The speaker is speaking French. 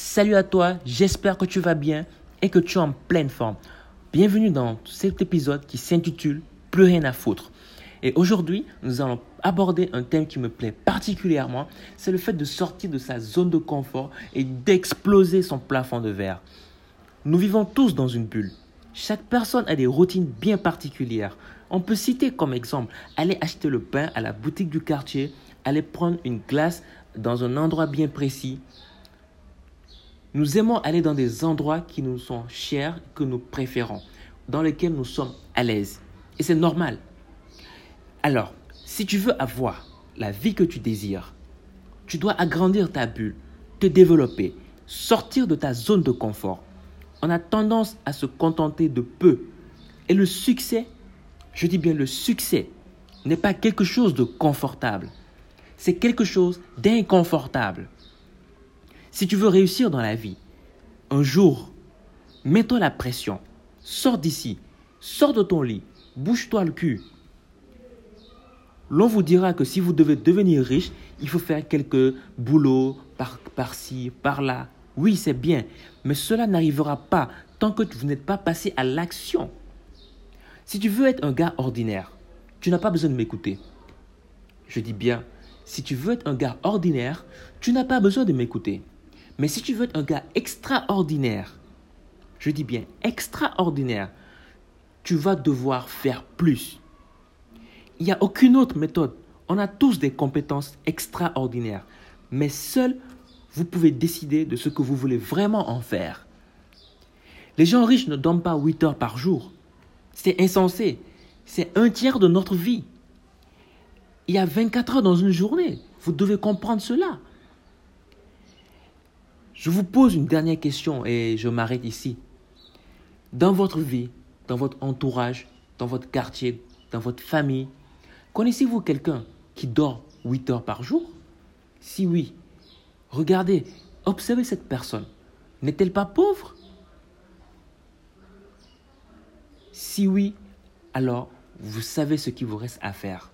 Salut à toi, j'espère que tu vas bien et que tu es en pleine forme. Bienvenue dans cet épisode qui s'intitule Plus rien à foutre. Et aujourd'hui, nous allons aborder un thème qui me plaît particulièrement, c'est le fait de sortir de sa zone de confort et d'exploser son plafond de verre. Nous vivons tous dans une bulle. Chaque personne a des routines bien particulières. On peut citer comme exemple aller acheter le pain à la boutique du quartier, aller prendre une glace dans un endroit bien précis, nous aimons aller dans des endroits qui nous sont chers, que nous préférons, dans lesquels nous sommes à l'aise. Et c'est normal. Alors, si tu veux avoir la vie que tu désires, tu dois agrandir ta bulle, te développer, sortir de ta zone de confort. On a tendance à se contenter de peu. Et le succès, je dis bien le succès, n'est pas quelque chose de confortable. C'est quelque chose d'inconfortable. Si tu veux réussir dans la vie, un jour, mets-toi la pression. Sors d'ici. Sors de ton lit. Bouge-toi le cul. L'on vous dira que si vous devez devenir riche, il faut faire quelques boulots par, par-ci, par-là. Oui, c'est bien, mais cela n'arrivera pas tant que vous n'êtes pas passé à l'action. Si tu veux être un gars ordinaire, tu n'as pas besoin de m'écouter. Je dis bien, si tu veux être un gars ordinaire, tu n'as pas besoin de m'écouter. Mais si tu veux être un gars extraordinaire, je dis bien extraordinaire, tu vas devoir faire plus. Il n'y a aucune autre méthode. On a tous des compétences extraordinaires. Mais seul, vous pouvez décider de ce que vous voulez vraiment en faire. Les gens riches ne dorment pas 8 heures par jour. C'est insensé. C'est un tiers de notre vie. Il y a 24 heures dans une journée. Vous devez comprendre cela. Je vous pose une dernière question et je m'arrête ici. Dans votre vie, dans votre entourage, dans votre quartier, dans votre famille, connaissez-vous quelqu'un qui dort 8 heures par jour? Si oui, regardez, observez cette personne. N'est-elle pas pauvre? Si oui, alors vous savez ce qu'il vous reste à faire.